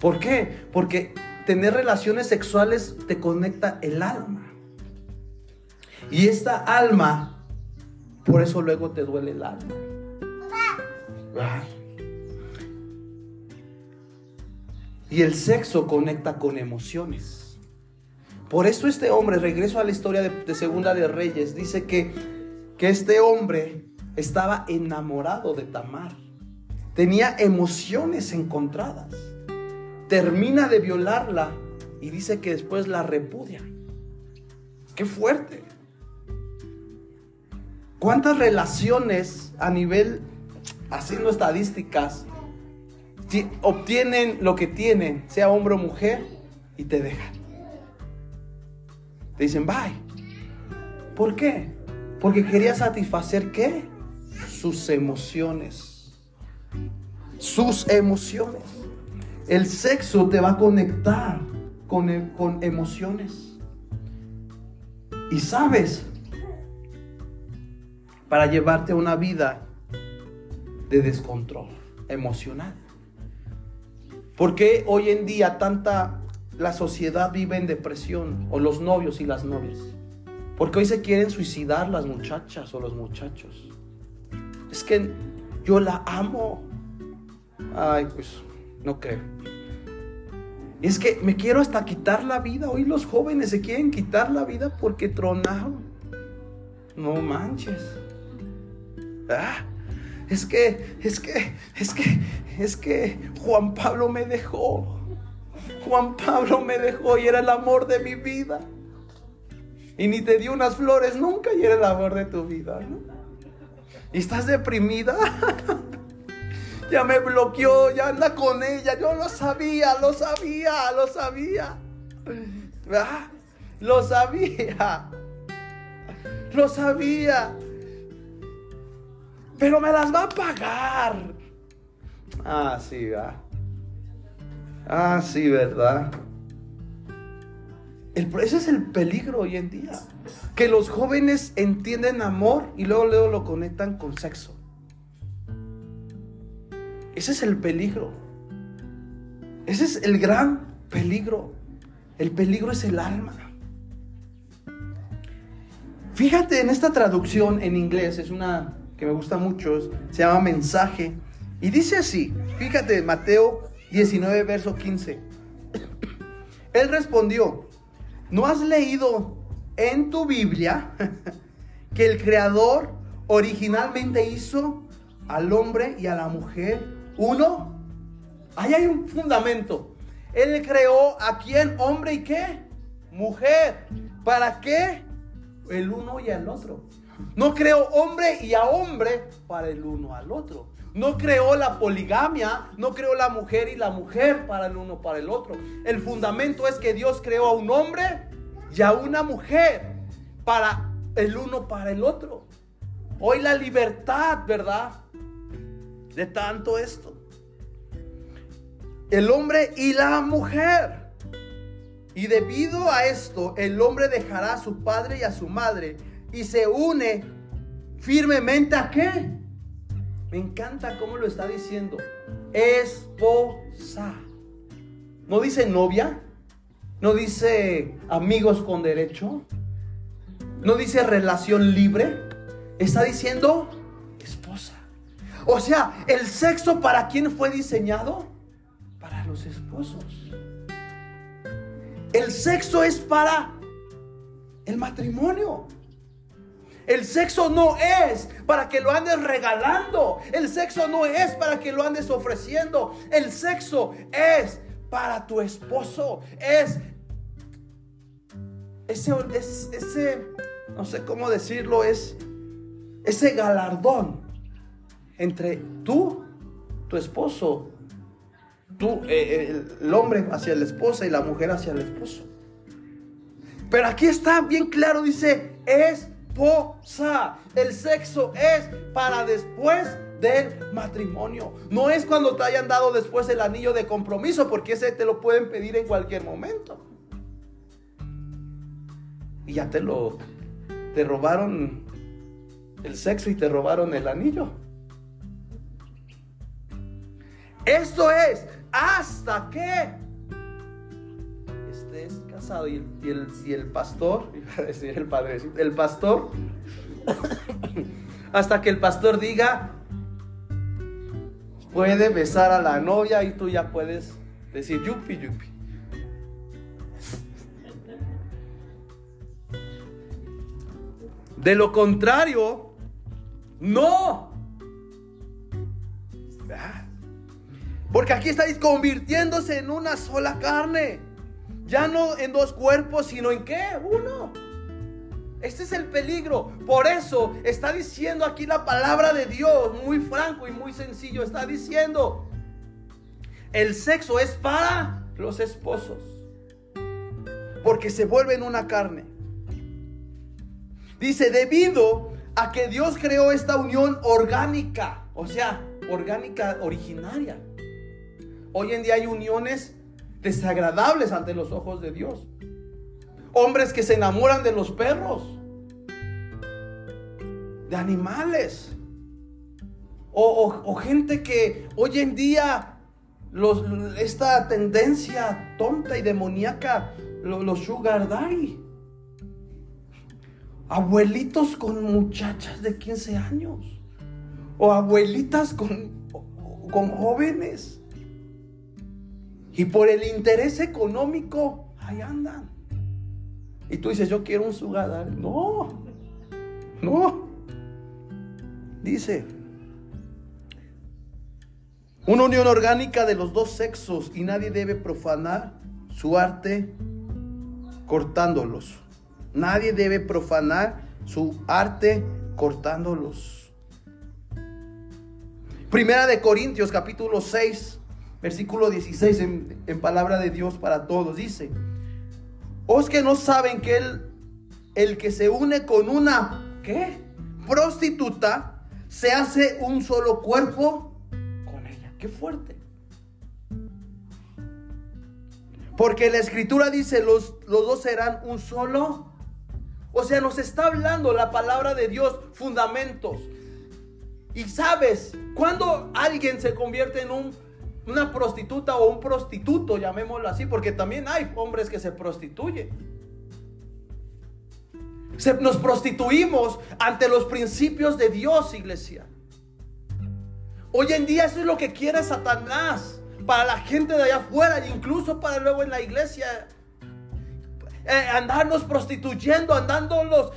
¿Por qué? Porque tener relaciones sexuales te conecta el alma. Y esta alma, por eso luego te duele el alma. Y el sexo conecta con emociones. Por eso este hombre, regreso a la historia de, Segunda de Reyes, dice que, que este hombre estaba enamorado de Tamar. Tenía emociones encontradas termina de violarla y dice que después la repudia. Qué fuerte. ¿Cuántas relaciones a nivel, haciendo estadísticas, obtienen lo que tienen, sea hombre o mujer, y te dejan? Te dicen, bye. ¿Por qué? Porque quería satisfacer qué? Sus emociones. Sus emociones. El sexo te va a conectar con, e, con emociones. Y sabes, para llevarte a una vida de descontrol emocional. Porque hoy en día tanta la sociedad vive en depresión o los novios y las novias? Porque hoy se quieren suicidar las muchachas o los muchachos. Es que yo la amo. Ay, pues no creo. Es que me quiero hasta quitar la vida. Hoy los jóvenes se quieren quitar la vida porque tronaron. No manches. Ah, es que, es que, es que, es que Juan Pablo me dejó. Juan Pablo me dejó y era el amor de mi vida. Y ni te dio unas flores nunca y era el amor de tu vida. Y estás deprimida. ya me bloqueó, ya anda con ella. Yo lo sabía, lo sabía, lo sabía. Ah, lo sabía. Lo sabía. Pero me las va a pagar. Ah, sí, va. Ah, sí, ¿verdad? ese es el peligro hoy en día. Que los jóvenes entienden amor y luego, luego lo conectan con sexo. Ese es el peligro. Ese es el gran peligro. El peligro es el alma. Fíjate en esta traducción en inglés, es una que me gusta mucho, se llama mensaje. Y dice así, fíjate, Mateo 19, verso 15. Él respondió, ¿no has leído en tu Biblia que el Creador originalmente hizo al hombre y a la mujer uno? Ahí hay un fundamento. Él creó a quién, hombre y qué? Mujer. ¿Para qué? El uno y el otro. No creó hombre y a hombre para el uno al otro. No creó la poligamia, no creó la mujer y la mujer para el uno para el otro. El fundamento es que Dios creó a un hombre y a una mujer para el uno para el otro. Hoy la libertad, ¿verdad? De tanto esto. El hombre y la mujer. Y debido a esto, el hombre dejará a su padre y a su madre y se une firmemente a qué? Me encanta cómo lo está diciendo. Esposa. No dice novia. No dice amigos con derecho. No dice relación libre. Está diciendo. O sea, el sexo para quién fue diseñado? Para los esposos. El sexo es para el matrimonio. El sexo no es para que lo andes regalando. El sexo no es para que lo andes ofreciendo. El sexo es para tu esposo. Es ese, ese no sé cómo decirlo, es ese galardón entre tú, tu esposo, tú, eh, el hombre hacia la esposa y la mujer hacia el esposo. Pero aquí está bien claro, dice, es esposa. El sexo es para después del matrimonio. No es cuando te hayan dado después el anillo de compromiso, porque ese te lo pueden pedir en cualquier momento. Y ya te lo, te robaron el sexo y te robaron el anillo. Esto es hasta que estés casado y el, y el, pastor, iba a decir el padre, el pastor, hasta que el pastor diga, puede besar a la novia y tú ya puedes decir yupi yupi. De lo contrario, no. Porque aquí estáis convirtiéndose en una sola carne. Ya no en dos cuerpos, sino en qué? Uno. Este es el peligro. Por eso está diciendo aquí la palabra de Dios, muy franco y muy sencillo. Está diciendo, el sexo es para los esposos. Porque se vuelven una carne. Dice, debido a que Dios creó esta unión orgánica, o sea, orgánica originaria. Hoy en día hay uniones desagradables ante los ojos de Dios. Hombres que se enamoran de los perros, de animales. O, gente que hoy en día los, esta tendencia tonta y demoníaca, los, sugar daddy. Abuelitos con muchachas de 15 años. O abuelitas con, con jóvenes. Y por el interés económico, ahí andan. Y tú dices, yo quiero un sugar No, no. Dice, una unión orgánica de los dos sexos y nadie debe profanar su arte cortándolos. Nadie debe profanar su arte cortándolos. Primera de Corintios capítulo 6, versículo 16 en, palabra de Dios para todos. Dice, os que no saben que el, el que se une con una, ¿qué? Prostituta, se hace un solo cuerpo con ella. Qué fuerte. Porque la escritura dice, los, los dos serán un solo. O sea, nos está hablando la palabra de Dios, fundamentos. Y sabes, cuando alguien se convierte en un una prostituta o un prostituto, llamémoslo así, porque también hay hombres que se prostituyen. Se, nos prostituimos ante los principios de Dios, iglesia. Hoy en día eso es lo que quiere Satanás para la gente de allá afuera, incluso para luego en la iglesia. Eh, andarnos prostituyendo, andándolos,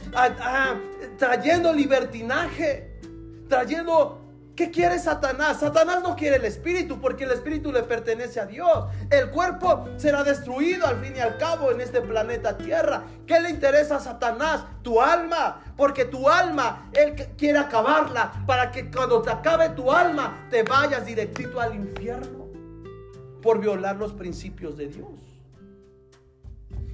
trayendo libertinaje, trayendo ¿Qué quiere Satanás? Satanás no quiere el espíritu porque el espíritu le pertenece a Dios. El cuerpo será destruido al fin y al cabo en este planeta Tierra. ¿Qué le interesa a Satanás? Tu alma. Porque tu alma, él quiere acabarla para que cuando te acabe tu alma te vayas directito al infierno por violar los principios de Dios.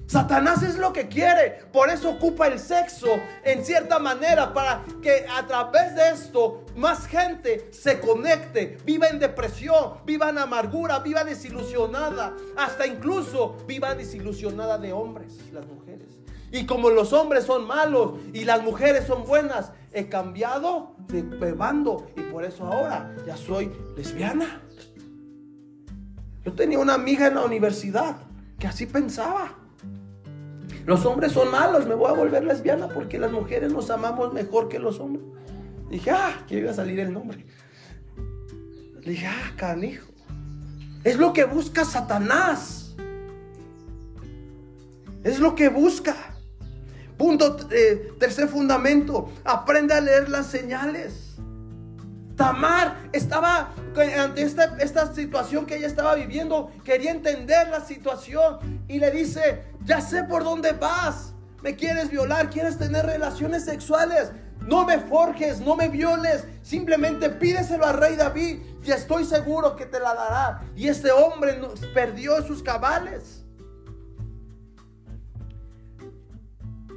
Satanás es lo que quiere, por eso ocupa el sexo en cierta manera para que a través de esto más gente se conecte, viva en depresión, viva en amargura, viva desilusionada, hasta incluso viva desilusionada de hombres, las mujeres. Y como los hombres son malos y las mujeres son buenas, he cambiado de bando y por eso ahora ya soy lesbiana. Yo tenía una amiga en la universidad que así pensaba. Los hombres son malos, me voy a volver lesbiana porque las mujeres nos amamos mejor que los hombres. Dije, ah, que iba a salir el nombre. dije, ah, canijo. Es lo que busca Satanás. Es lo que busca. Punto, eh, tercer fundamento, aprende a leer las señales. Tamar estaba ante esta, situación que ella estaba viviendo, quería entender la situación y le dice, ya sé por dónde vas, me quieres violar, quieres tener relaciones sexuales, no me forjes, no me violes, simplemente pídeselo al rey David y estoy seguro que te la dará. Y este hombre perdió sus cabales.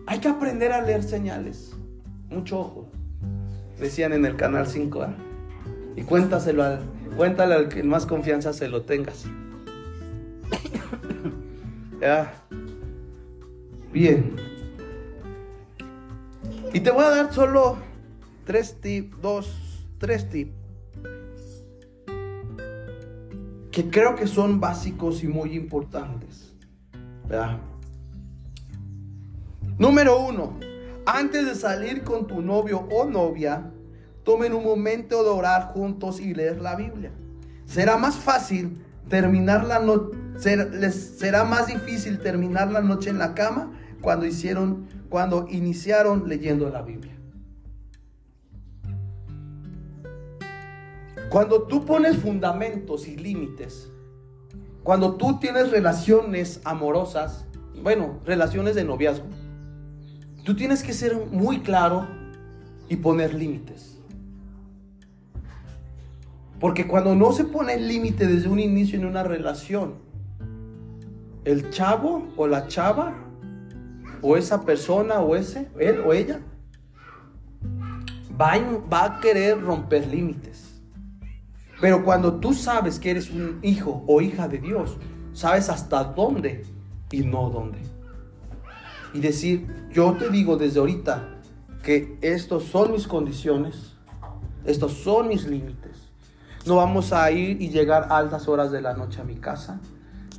Hay que aprender a leer señales. Mucho ojo. Decían en el canal 5A. Y cuéntaselo al, cuéntale al que más confianza se lo tengas. ya. Bien. Y te voy a dar solo tres tips, dos, tres tips. Que creo que son básicos y muy importantes. ¿verdad? Número uno, antes de salir con tu novio o novia, tomen un momento de orar juntos y leer la Biblia. Será más fácil terminar la noche, les será más difícil terminar la noche en la cama cuando hicieron, cuando iniciaron leyendo la Biblia. Cuando tú pones fundamentos y límites, cuando tú tienes relaciones amorosas, bueno, relaciones de noviazgo, tú tienes que ser muy claro y poner límites. Porque cuando no se pone límite desde un inicio en una relación, el chavo o la chava, o esa persona o ese, él o ella, va va a querer romper límites. Pero cuando tú sabes que eres un hijo o hija de Dios, sabes hasta dónde y no dónde. Y decir, yo te digo desde ahorita que estos son mis condiciones, estos son mis límites. No vamos a ir y llegar a altas horas de la noche a mi casa.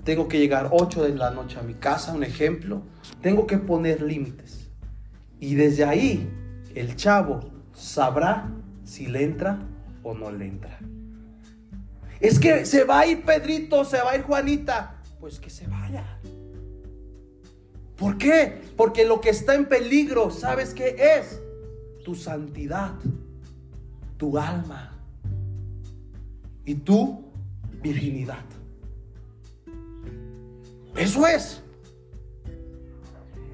Tengo que llegar 8 de la noche a mi casa, un ejemplo. Tengo que poner límites. Y desde ahí el chavo sabrá si le entra o no le entra. Es que se va a ir Pedrito, se va a ir Juanita. Pues que se vaya. ¿Por qué? Porque lo que está en peligro, ¿sabes qué es? Tu santidad, tu alma y tu virginidad. Eso es.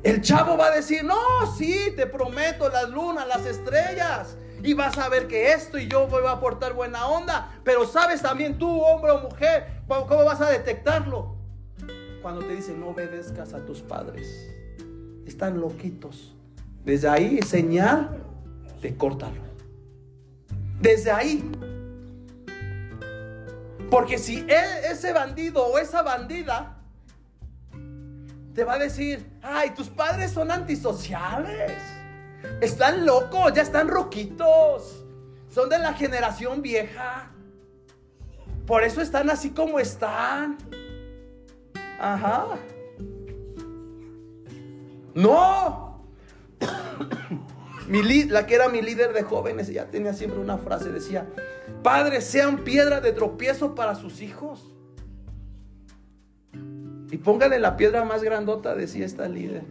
El chavo va a decir, no, sí, te prometo las lunas, las estrellas. Y vas a ver que esto y yo voy a aportar buena onda. Pero sabes también tú, hombre o mujer, cómo vas a detectarlo. Cuando te dicen, no obedezcas a tus padres. Están loquitos. Desde ahí, señal de córtalo. Desde ahí, porque si ese bandido o esa bandida te va a decir, ay, tus padres son antisociales, están locos, ya están roquitos, son de la generación vieja, por eso están así como están. Ajá. No. La que era mi líder de jóvenes, ella tenía siempre una frase, decía, padres sean piedra de tropiezo para sus hijos. Y póngale la piedra más grandota, decía esta líder.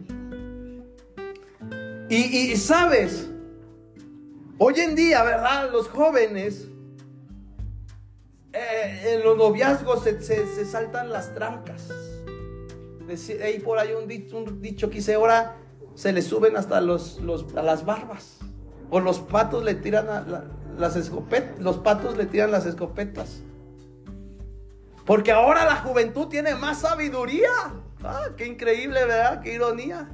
Y, sabes, hoy en día, ¿verdad? Los jóvenes, eh, en los noviazgos se, saltan las trancas. Hay por ahí un dicho, un dicho que dice, ahora se le suben hasta los, a las barbas. O los patos le tiran las escopetas, los patos le tiran las escopetas. Porque ahora la juventud tiene más sabiduría. Ah, qué increíble, ¿verdad? Qué ironía.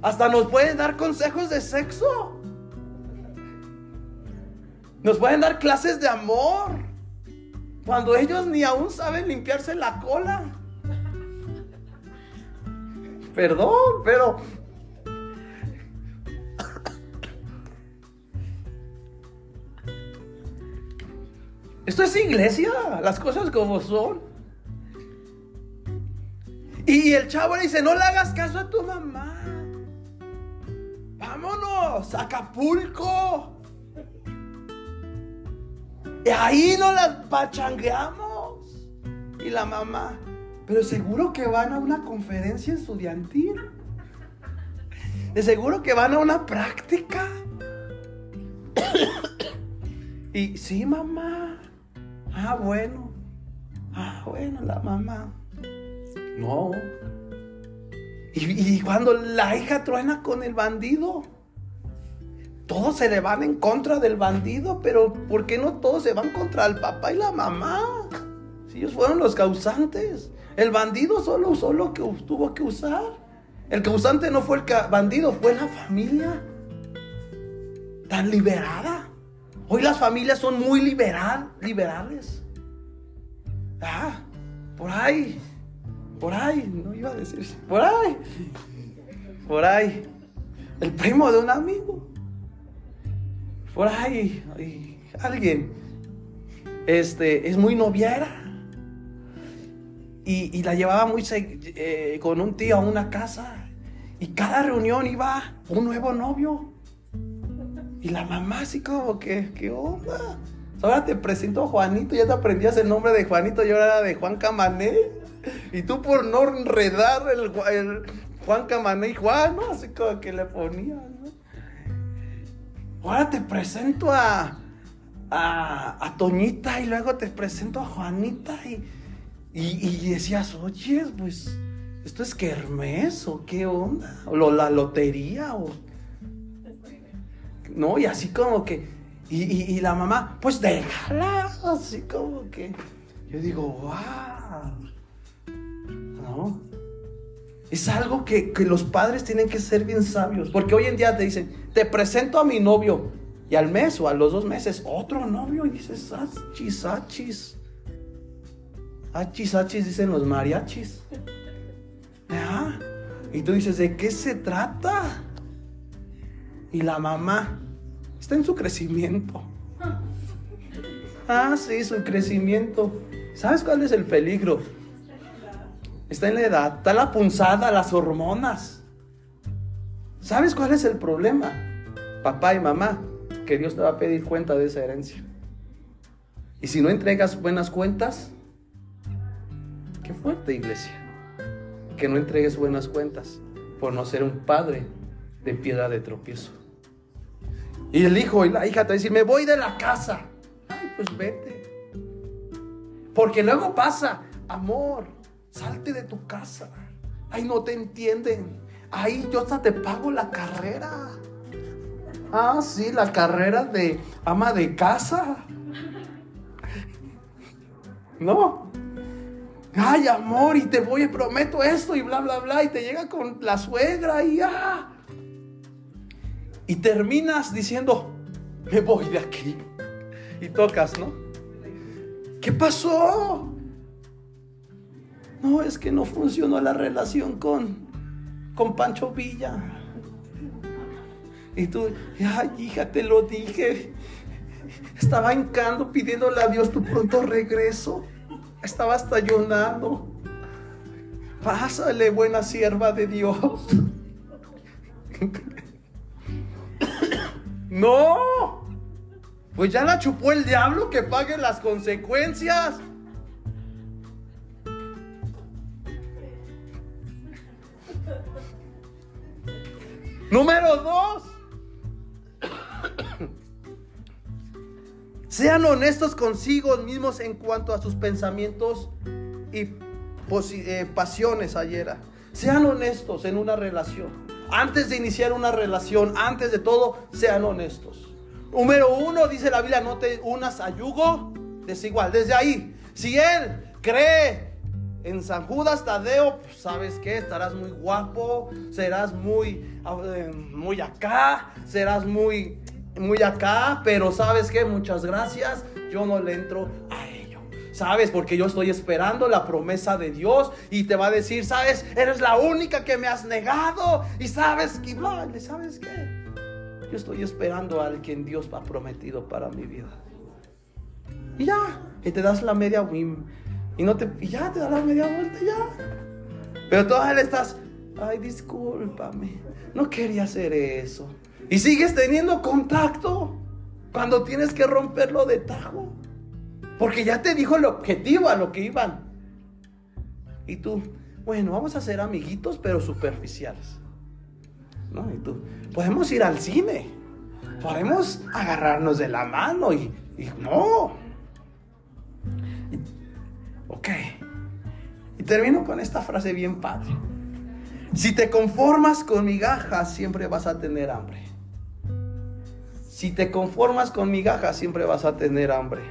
Hasta nos pueden dar consejos de sexo. Nos pueden dar clases de amor. Cuando ellos ni aún saben limpiarse la cola. Perdón, pero Esto es iglesia, las cosas como son. Y el chavo le dice, no le hagas caso a tu mamá. Vámonos, Acapulco. Y ahí nos las pachangueamos. Y la mamá, pero seguro que van a una conferencia estudiantil. De seguro que van a una práctica. y sí, mamá. Ah, bueno. Ah, bueno, la mamá. No. Y, cuando la hija truena con el bandido, todos se le van en contra del bandido, pero ¿por qué no todos se van contra el papá y la mamá? Si ellos fueron los causantes. El bandido solo usó lo que tuvo que usar. El causante no fue el bandido, fue la familia. Tan liberada. Hoy las familias son muy liberal, liberales. Ah, por ahí, por ahí, no iba a decir, por ahí, por ahí, el primo de un amigo, por ahí, alguien, este, es muy noviera. Y, la llevaba muy eh, con un tío a una casa. Y cada reunión iba un nuevo novio. Y la mamá así como que, ¿qué onda? Ahora te presento a Juanito, ya te aprendías el nombre de Juanito y ahora era de Juan Camané. Y tú por no enredar el, Juan Camané y Juan, ¿no? Así como que le ponías, ¿no? Ahora te presento a, a, Toñita y luego te presento a Juanita y, y, decías, oye, pues, ¿esto es kermés o qué onda? ¿O la lotería o no, y así como que, y, la mamá, pues déjala, así como que, yo digo, wow, ¿no? Es algo que, los padres tienen que ser bien sabios, porque hoy en día te dicen, te presento a mi novio, y al mes o a los dos meses, otro novio, y dices, achis, achis. Achis, achis, dicen los mariachis. Y tú dices, ¿de qué se trata? Y la mamá, Está en su crecimiento. Ah, sí, su crecimiento. ¿Sabes cuál es el peligro? Está en la edad, está la punzada, las hormonas. ¿Sabes cuál es el problema? Papá y mamá, que Dios te va a pedir cuenta de esa herencia. Y si no entregas buenas cuentas, qué fuerte iglesia, que no entregues buenas cuentas por no ser un padre de piedra de tropiezo. Y el hijo y la hija te dicen, me voy de la casa. Ay, pues vete. Porque luego pasa, amor, salte de tu casa. Ay, no te entienden. Ay, yo hasta te pago la carrera. Ah, sí, la carrera de ama de casa. No. Ay, amor, y te voy, prometo esto y bla, bla, bla. Y te llega con la suegra y ah. Y terminas diciendo, me voy de aquí. Y tocas, ¿no? ¿Qué pasó? No, es que no funcionó la relación con, con Pancho Villa. Y tú, ay, hija, te lo dije. Estaba encando pidiéndole a Dios tu pronto regreso. Estaba hasta llorando. Pásale, buena sierva de Dios. No. Pues ya la chupó el diablo que pague las consecuencias. Número dos. Sean honestos consigo mismos en cuanto a sus pensamientos y eh, pasiones ayer. Sean honestos en una relación. Antes de iniciar una relación, antes de todo, sean honestos. Número uno, dice la Biblia, no te unas a yugo desigual. Desde ahí, si él cree en San Judas Tadeo, pues, ¿sabes qué? Estarás muy guapo, serás muy, eh, muy acá, serás muy, muy acá, pero ¿sabes qué? Muchas gracias, yo no le entro a ello. ¿Sabes? Porque yo estoy esperando la promesa de Dios y te va a decir, ¿sabes? Eres la única que me has negado y sabes que, ¿sabes qué? Yo estoy esperando al quien Dios ha prometido para mi vida. Y ya, y te das la media win y no te, ya te da la media vuelta, ya. Pero todavía estás, ay, discúlpame, no quería hacer eso. Y sigues teniendo contacto cuando tienes que romperlo de tajo. Porque ya te dijo el objetivo a lo que iban. Y tú, bueno, vamos a ser amiguitos, pero superficiales. ¿No? Y tú, podemos ir al cine. Podemos agarrarnos de la mano y, y no. Ok. Y termino con esta frase bien padre. Si te conformas con migajas, siempre vas a tener hambre. Si te conformas con migajas, siempre vas a tener hambre.